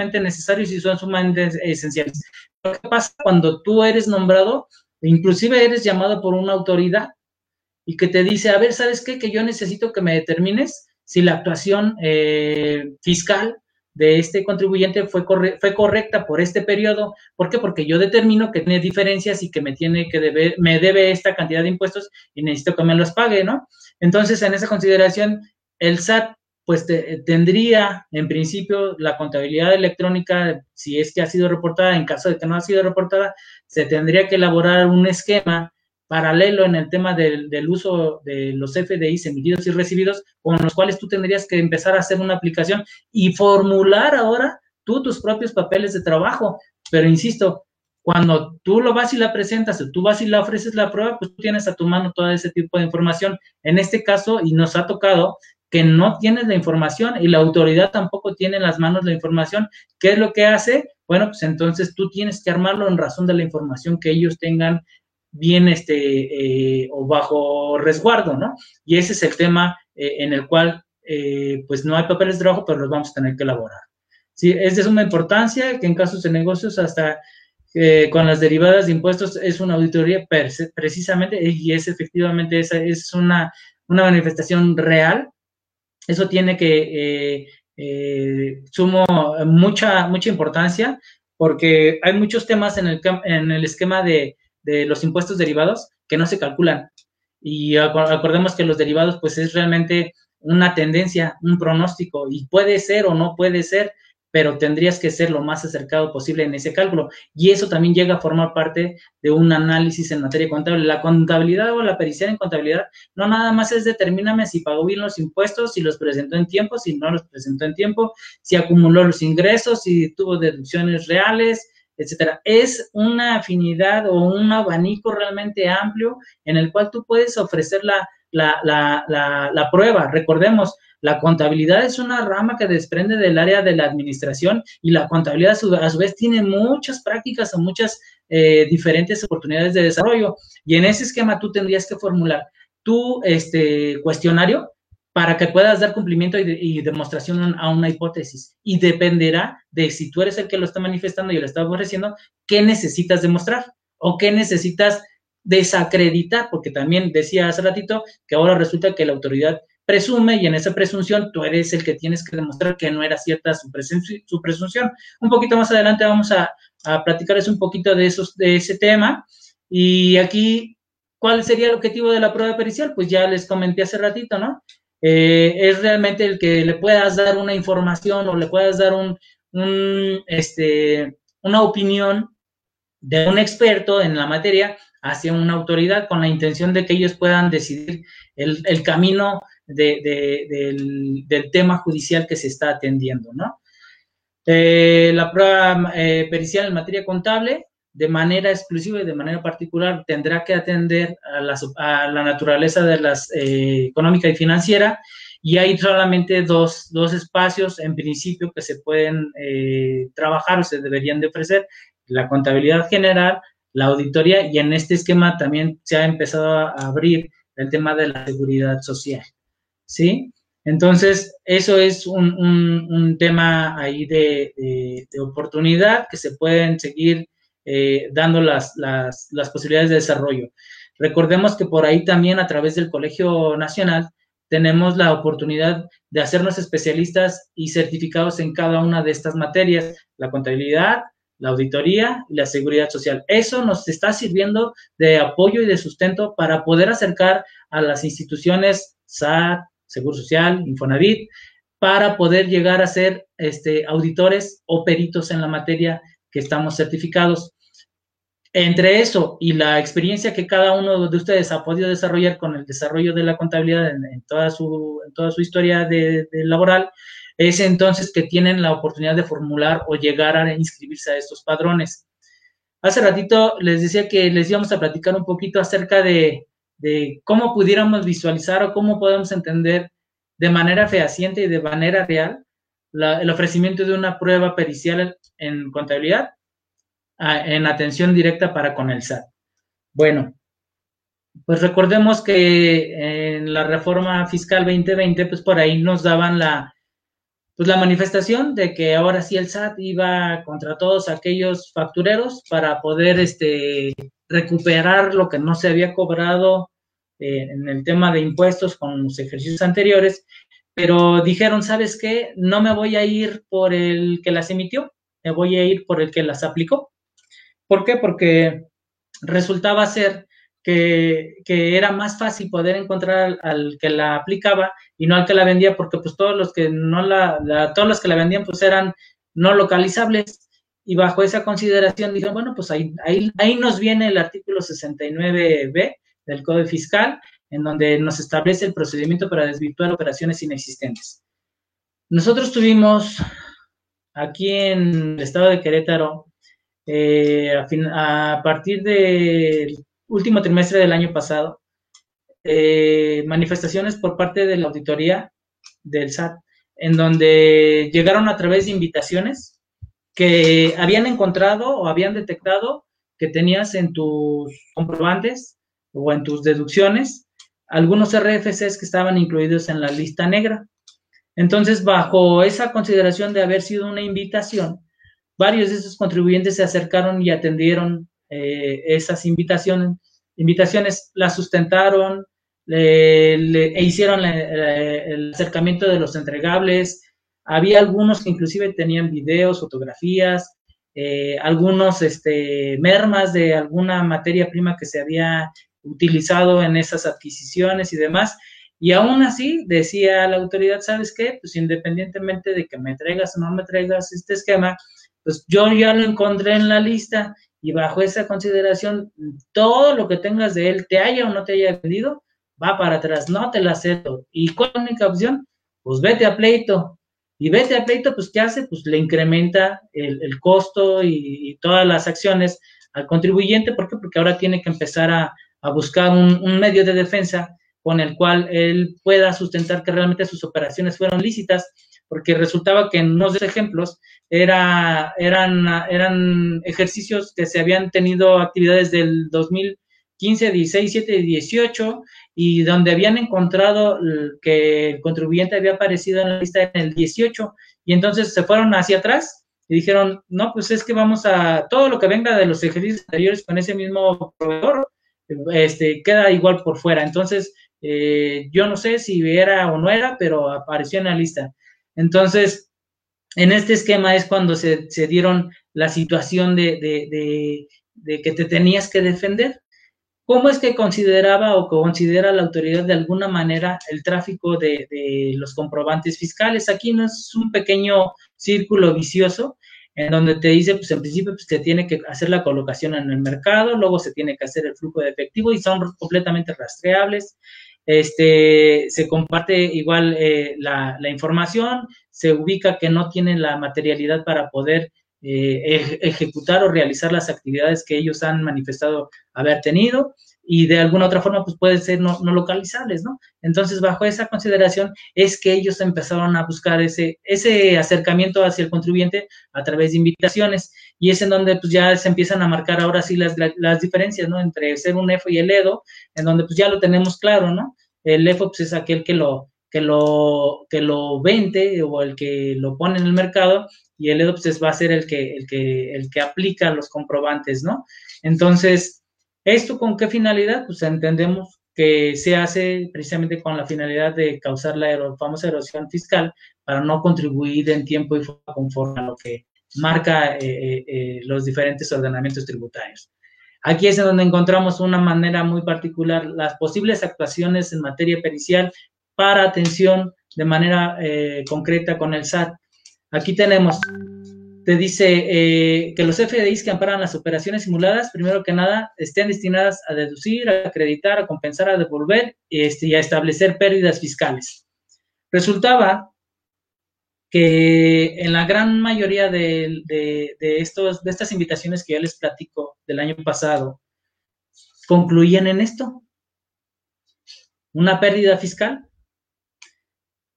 sumamente necesarios y son sumamente esenciales. ¿Qué pasa cuando tú eres nombrado, inclusive eres llamado por una autoridad y que te dice, a ver, ¿sabes qué? Que yo necesito que me determines si la actuación eh, fiscal de este contribuyente fue, fue correcta por este periodo. ¿Por qué? Porque yo determino que tiene diferencias y que me tiene que deber, me debe esta cantidad de impuestos y necesito que me los pague, ¿no? Entonces, en esa consideración, el SAT pues tendría en principio la contabilidad electrónica, si es que ha sido reportada, en caso de que no ha sido reportada, se tendría que elaborar un esquema paralelo en el tema del, uso de los FDIs emitidos y recibidos, con los cuales tú tendrías que empezar a hacer una aplicación y formular ahora tú tus propios papeles de trabajo. Pero insisto, cuando tú lo vas y la presentas, o tú vas y la ofreces la prueba, pues tú tienes a tu mano todo ese tipo de información. En este caso, y nos ha tocado que no tienes la información y la autoridad tampoco tiene en las manos la información. ¿Qué es lo que hace? Bueno, pues entonces tú tienes que armarlo en razón de la información que ellos tengan bien este, eh, o bajo resguardo, ¿no? Y ese es el tema eh, en el cual, eh, pues no hay papeles de trabajo, pero los vamos a tener que elaborar. Sí, es de suma importancia que en casos de negocios hasta con las derivadas de impuestos es una auditoría precisamente y es efectivamente esa es una, una manifestación real. Eso tiene que sumo mucha mucha importancia porque hay muchos temas en el, en el esquema de, de los impuestos derivados que no se calculan. Y acordemos que los derivados, pues es realmente una tendencia, un pronóstico, y puede ser o no puede ser, pero tendrías que ser lo más acercado posible en ese cálculo. Y eso también llega a formar parte de un análisis en materia contable. La contabilidad o la pericial en contabilidad no nada más es determíname si pagó bien los impuestos, si los presentó en tiempo, si no los presentó en tiempo, si acumuló los ingresos, si tuvo deducciones reales, etcétera. Es una afinidad o un abanico realmente amplio en el cual tú puedes ofrecer la, la, prueba. Recordemos, la contabilidad es una rama que desprende del área de la administración y la contabilidad a su, vez tiene muchas prácticas o muchas eh, diferentes oportunidades de desarrollo. Y en ese esquema tú tendrías que formular tu este, cuestionario para que puedas dar cumplimiento y, demostración a una hipótesis. Y dependerá de si tú eres el que lo está manifestando y lo está ofreciendo, qué necesitas demostrar o qué necesitas desacreditar, porque también decía hace ratito que ahora resulta que la autoridad presume y en esa presunción tú eres el que tienes que demostrar que no era cierta su, su presunción. Un poquito más adelante vamos a, a platicarles un poquito de, esos, de ese tema. Y aquí, ¿cuál sería el objetivo de la prueba pericial? Pues ya les comenté hace ratito, ¿no? Eh, es realmente el que le puedas dar una información o le puedas dar un, este, una opinión de un experto en la materia hacia una autoridad con la intención de que ellos puedan decidir el, camino del, tema judicial que se está atendiendo, ¿no? Eh, la prueba eh, pericial en materia contable de manera exclusiva y de manera particular tendrá que atender a la, naturaleza de las eh, económica y financiera y hay solamente dos, dos, espacios en principio que se pueden trabajar o se deberían de ofrecer, la contabilidad general, la auditoría y en este esquema también se ha empezado a abrir el tema de la seguridad social, ¿sí? Entonces, eso es un, un, tema ahí de, de oportunidad que se pueden seguir eh, dando las, las, las posibilidades de desarrollo. Recordemos que por ahí también a través del Colegio Nacional tenemos la oportunidad de hacernos especialistas y certificados en cada una de estas materias, la contabilidad, la auditoría y la seguridad social. Eso nos está sirviendo de apoyo y de sustento para poder acercar a las instituciones SAT, Seguro Social, Infonavit, para poder llegar a ser este, auditores o peritos en la materia que estamos certificados. Entre eso y la experiencia que cada uno de ustedes ha podido desarrollar con el desarrollo de la contabilidad en, toda, su, historia de, laboral, es entonces que tienen la oportunidad de formular o llegar a inscribirse a estos padrones. Hace ratito les decía que les íbamos a platicar un poquito acerca de, de cómo pudiéramos visualizar o cómo podemos entender de manera fehaciente y de manera real el ofrecimiento de una prueba pericial en contabilidad en atención directa para con el SAT. Bueno, pues recordemos que en la reforma fiscal 2020, pues por ahí nos daban la, pues la manifestación de que ahora sí el SAT iba contra todos aquellos factureros para poder este, recuperar lo que no se había cobrado eh, en el tema de impuestos con los ejercicios anteriores, pero dijeron, ¿sabes qué? No me voy a ir por el que las emitió, me voy a ir por el que las aplicó. ¿Por qué? Porque resultaba ser que, era más fácil poder encontrar al, que la aplicaba y no al que la vendía, porque pues todos los que no la, todos los que la vendían pues eran no localizables y bajo esa consideración dijeron, bueno, pues ahí, ahí, ahí nos viene el artículo 69b del Código Fiscal, en donde nos establece el procedimiento para desvirtuar operaciones inexistentes. Nosotros tuvimos aquí en el estado de Querétaro, eh, a, partir del último trimestre del año pasado, eh, manifestaciones por parte de la auditoría del SAT, en donde llegaron a través de invitaciones que habían encontrado o habían detectado que tenías en tus comprobantes o en tus deducciones algunos RFCs que estaban incluidos en la lista negra. Entonces, bajo esa consideración de haber sido una invitación, varios de esos contribuyentes se acercaron y atendieron eh, esas invitaciones, invitaciones, las sustentaron, e hicieron el acercamiento de los entregables. Había algunos que inclusive tenían videos, fotografías, eh, algunos este, mermas de alguna materia prima que se había utilizado en esas adquisiciones y demás. Y aún así decía la autoridad, ¿sabes qué? Pues independientemente de que me traigas o no me traigas este esquema, pues yo ya lo encontré en la lista y bajo esa consideración, todo lo que tengas de él, te haya o no te haya vendido, va para atrás, no te la acepto. ¿Y cuál es la única opción? Pues vete a pleito. Y vete a pleito, pues ¿qué hace? Pues le incrementa el, costo y, todas las acciones al contribuyente. ¿Por qué? Porque ahora tiene que empezar a, a buscar un, medio de defensa con el cual él pueda sustentar que realmente sus operaciones fueron lícitas, porque resultaba que en unos ejemplos era, eran, eran ejercicios que se habían tenido actividades del 2015, 16, 17 y 18, y donde habían encontrado que el contribuyente había aparecido en la lista en el 18, y entonces se fueron hacia atrás y dijeron, no, pues es que vamos a, todo lo que venga de los ejercicios anteriores con ese mismo proveedor, este, queda igual por fuera. Entonces, eh, yo no sé si era o no era, pero apareció en la lista. Entonces, en este esquema es cuando se, dieron la situación de, que te tenías que defender. ¿Cómo es que consideraba o considera la autoridad de alguna manera el tráfico de, de, los comprobantes fiscales? Aquí no es un pequeño círculo vicioso, en donde te dice, pues en principio, pues se tiene que hacer la colocación en el mercado, luego se tiene que hacer el flujo de efectivo y son completamente rastreables. Este, se comparte igual eh, la, información, se ubica que no tienen la materialidad para poder eh, ejecutar o realizar las actividades que ellos han manifestado haber tenido y de alguna otra forma pues pueden ser no, localizables, ¿no? Entonces, bajo esa consideración es que ellos empezaron a buscar ese, ese acercamiento hacia el contribuyente a través de invitaciones y es en donde pues ya se empiezan a marcar ahora sí las, las diferencias, ¿no? Entre ser un EFO y el EDO, en donde pues ya lo tenemos claro, ¿no? El EFO pues es aquel que lo, que lo, que lo vende o el que lo pone en el mercado y el EDO pues va a ser el que, el que, el que aplica los comprobantes, ¿no? Entonces, ¿Esto con qué finalidad? Pues entendemos que se hace precisamente con la finalidad de causar la famosa erosión fiscal para no contribuir en tiempo y forma conforme a lo que marca eh, eh, eh, los diferentes ordenamientos tributarios. Aquí es donde encontramos una manera muy particular, las posibles actuaciones en materia pericial para atención de manera concreta con el SAT. Aquí tenemos te dice eh, que los FDIs que amparan las operaciones simuladas, primero que nada, estén destinadas a deducir, a acreditar, a compensar, a devolver este, y a establecer pérdidas fiscales. Resultaba que en la gran mayoría de, estos, de estas invitaciones que ya les platico del año pasado, concluían en esto, una pérdida fiscal.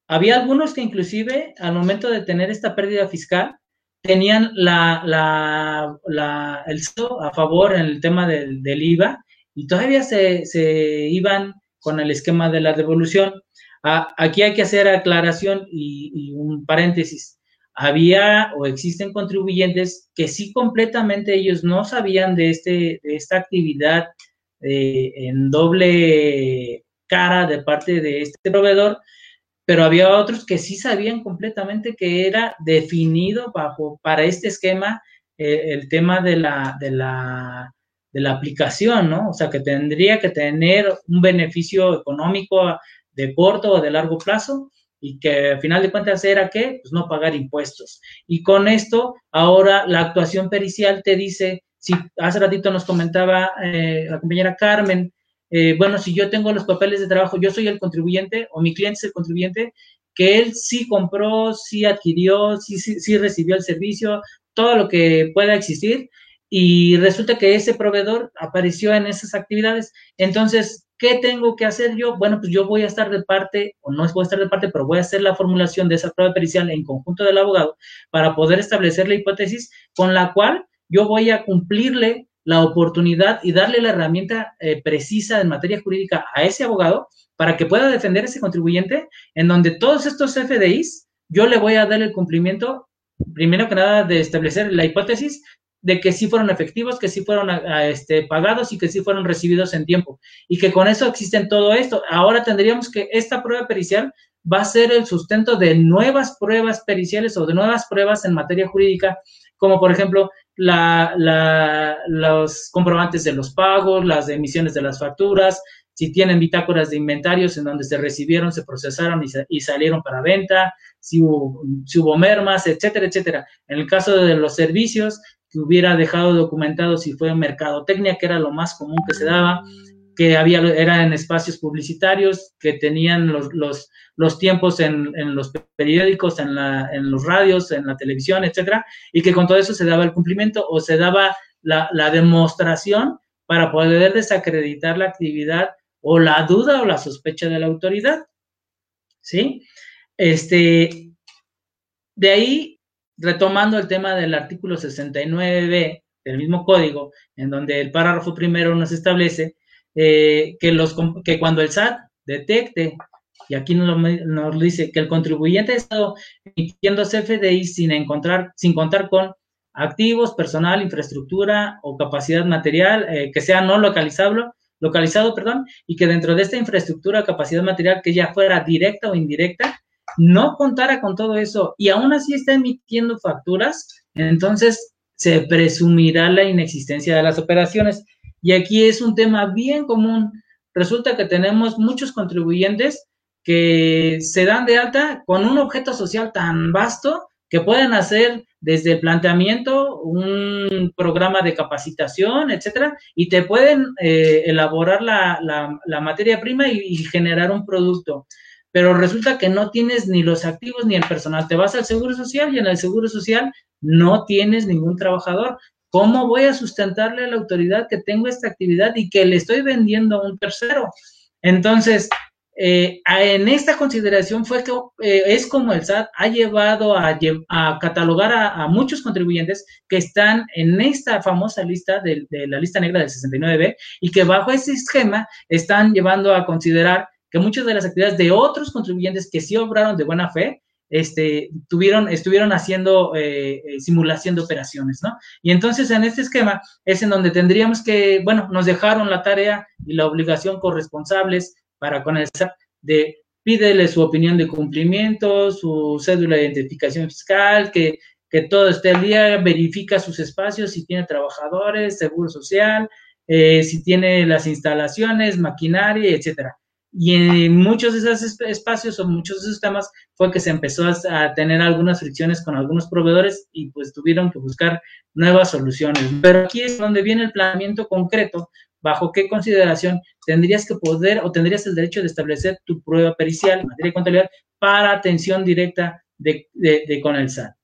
Había algunos que inclusive al momento de tener esta pérdida fiscal, tenían la, la, la, el a favor en el tema del, del IVA y todavía se, se, iban con el esquema de la devolución. aquí hay que hacer aclaración y, un paréntesis. Había o existen contribuyentes que sí completamente ellos no sabían de, este, de esta actividad eh, en doble cara de parte de este proveedor, pero había otros que sí sabían completamente que era definido bajo para este esquema eh, el tema de la, de la de la aplicación, ¿no? O sea, que tendría que tener un beneficio económico de corto o de largo plazo y que al final de cuentas era que, pues no pagar impuestos. Y con esto, ahora la actuación pericial te dice, si hace ratito nos comentaba eh, la compañera Carmen, eh, bueno, si yo tengo los papeles de trabajo, yo soy el contribuyente o mi cliente es el contribuyente, que él sí compró, sí adquirió, sí, sí, sí recibió el servicio, todo lo que pueda existir, y resulta que ese proveedor apareció en esas actividades. Entonces, ¿qué tengo que hacer yo? Bueno, pues yo voy a estar de parte, o no voy a estar de parte, pero voy a hacer la formulación de esa prueba pericial en conjunto del abogado para poder establecer la hipótesis con la cual yo voy a cumplirle la oportunidad y darle la herramienta eh, precisa en materia jurídica a ese abogado para que pueda defender a ese contribuyente en donde todos estos FDIs yo le voy a dar el cumplimiento primero que nada de establecer la hipótesis de que sí fueron efectivos, que sí fueron este, pagados y que sí fueron recibidos en tiempo. Y que con eso existen todo esto. Ahora tendríamos que esta prueba pericial va a ser el sustento de nuevas pruebas periciales o de nuevas pruebas en materia jurídica, como por ejemplo la, los comprobantes de los pagos, las emisiones de las facturas, si tienen bitácoras de inventarios en donde se recibieron, se procesaron y, salieron para venta, si hubo, si hubo mermas, etcétera, etcétera. En el caso de los servicios, que hubiera dejado documentado si fue mercadotecnia, que era lo más común que se daba, que había, era en espacios publicitarios, que tenían los, los, los tiempos en, en, los periódicos, en, la, en los radios, en la televisión, etcétera, y que con todo eso se daba el cumplimiento o se daba la, la demostración para poder desacreditar la actividad o la duda o la sospecha de la autoridad. ¿Sí? Este, de ahí retomando el tema del artículo 69b del mismo código, en donde el párrafo primero nos establece eh, que, los, que cuando el SAT detecte, y aquí nos, nos dice que el contribuyente ha estado emitiendo CFDI sin, encontrar, sin contar con activos, personal, infraestructura o capacidad material eh, que sea no localizable, localizado, perdón, y que dentro de esta infraestructura, capacidad material que ya fuera directa o indirecta, no contara con todo eso y aún así está emitiendo facturas, entonces se presumirá la inexistencia de las operaciones. Y aquí es un tema bien común. Resulta que tenemos muchos contribuyentes que se dan de alta con un objeto social tan vasto que pueden hacer desde el planteamiento un programa de capacitación, etcétera, y te pueden eh, elaborar la, la, materia prima y generar un producto pero resulta que no tienes ni los activos ni el personal. Te vas al Seguro Social y en el Seguro Social no tienes ningún trabajador. ¿Cómo voy a sustentarle a la autoridad que tengo esta actividad y que le estoy vendiendo a un tercero? Entonces, eh, en esta consideración fue que eh, es como el SAT ha llevado a, catalogar a, muchos contribuyentes que están en esta famosa lista de, de la lista negra del 69B y que bajo ese esquema están llevando a considerar que muchas de las actividades de otros contribuyentes que sí obraron de buena fe, este, tuvieron, estuvieron haciendo eh, eh, simulación de operaciones, ¿no? Y entonces en este esquema es en donde tendríamos que, bueno, nos dejaron la tarea y la obligación corresponsables para con el SAT de pídele su opinión de cumplimiento, su cédula de identificación fiscal, que, que todo esté al día, verifica sus espacios, si tiene trabajadores, seguro social, eh, si tiene las instalaciones, maquinaria, etcétera. Y en muchos de esos espacios o muchos de esos temas fue que se empezó a tener algunas fricciones con algunos proveedores y pues tuvieron que buscar nuevas soluciones. Pero aquí es donde viene el planeamiento concreto, bajo qué consideración tendrías que poder o tendrías el derecho de establecer tu prueba pericial en materia de contabilidad para atención directa de, de, con el SAT.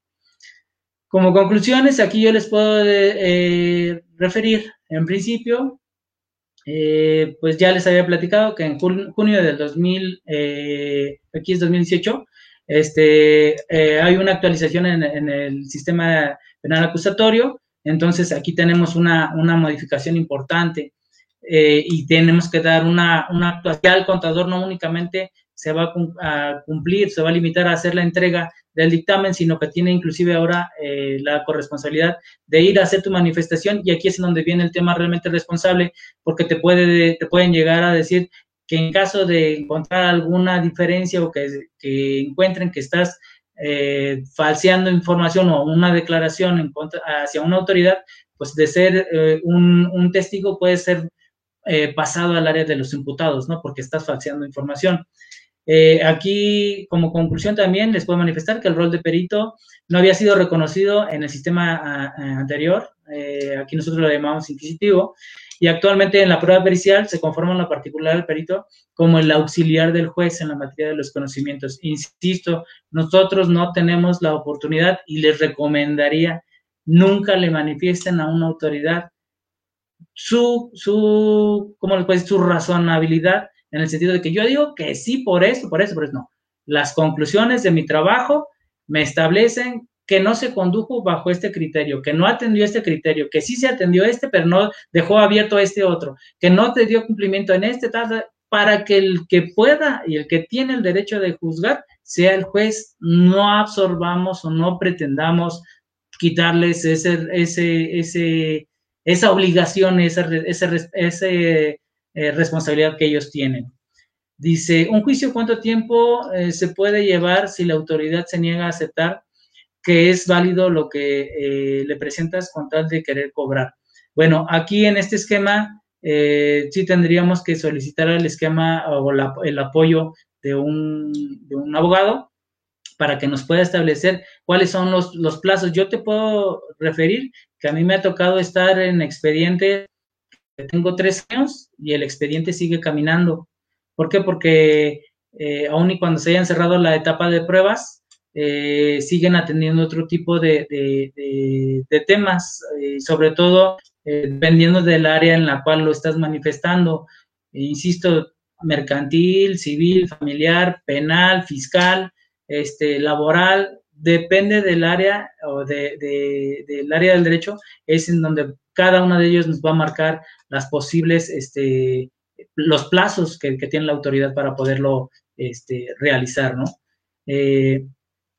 Como conclusiones, aquí yo les puedo eh, referir, en principio, eh, pues ya les había platicado que en junio del 2000, eh, aquí es 2018, este, eh, hay una actualización en, el sistema penal acusatorio, entonces aquí tenemos una, modificación importante y tenemos que dar una, una actuación al contador no únicamente se va a cumplir, se va a limitar a hacer la entrega del dictamen, sino que tiene inclusive ahora eh, la corresponsabilidad de ir a hacer tu manifestación y aquí es en donde viene el tema realmente responsable, porque te, puede, te pueden llegar a decir que en caso de encontrar alguna diferencia o que, encuentren que estás eh, falseando información o una declaración en contra, hacia una autoridad, pues de ser eh, un, un, testigo puede ser pasado al área de los imputados, ¿no? Porque estás falseando información. Eh, aquí, como conclusión también, les puedo manifestar que el rol de perito no había sido reconocido en el sistema anterior, eh, aquí nosotros lo llamamos inquisitivo, y actualmente en la prueba pericial se conforma la particular del perito como el auxiliar del juez en la materia de los conocimientos. Insisto, nosotros no tenemos la oportunidad y les recomendaría nunca le manifiesten a una autoridad su, su, ¿cómo le puede Su razonabilidad en el sentido de que yo digo que sí por esto, por eso, por eso no. Las conclusiones de mi trabajo me establecen que no se condujo bajo este criterio, que no atendió este criterio, que sí se atendió este, pero no dejó abierto este otro, que no te dio cumplimiento en este, tal, para que el que pueda y el que tiene el derecho de juzgar sea el juez, no absorbamos o no pretendamos quitarles ese, ese, ese, esa obligación, esa, ese, ese eh, responsabilidad que ellos tienen. Dice, ¿un juicio cuánto tiempo eh, se puede llevar si la autoridad se niega a aceptar que es válido lo que eh, le presentas con tal de querer cobrar? Bueno, aquí en este esquema sí tendríamos que solicitar el esquema o el apoyo de un, abogado para que nos pueda establecer cuáles son los, los plazos. Yo te puedo referir que a mí me ha tocado estar en expediente tengo tres años y el expediente sigue caminando. ¿Por qué? Porque eh, aún y cuando se hayan cerrado la etapa de pruebas, eh, siguen atendiendo otro tipo de, temas, eh, sobre todo dependiendo del área en la cual lo estás manifestando. insisto, mercantil, civil, familiar, penal, fiscal, este, laboral, depende del área o del área del derecho, es en donde cada uno de ellos nos va a marcar las posibles, este, los plazos que, tiene la autoridad para poderlo este, realizar, ¿no? Eh,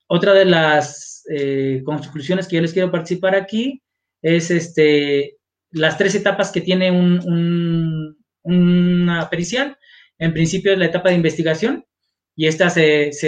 otra de las eh, conclusiones que yo les quiero participar aquí es este, las tres etapas que tiene un, una pericial. En principio es la etapa de investigación y esta se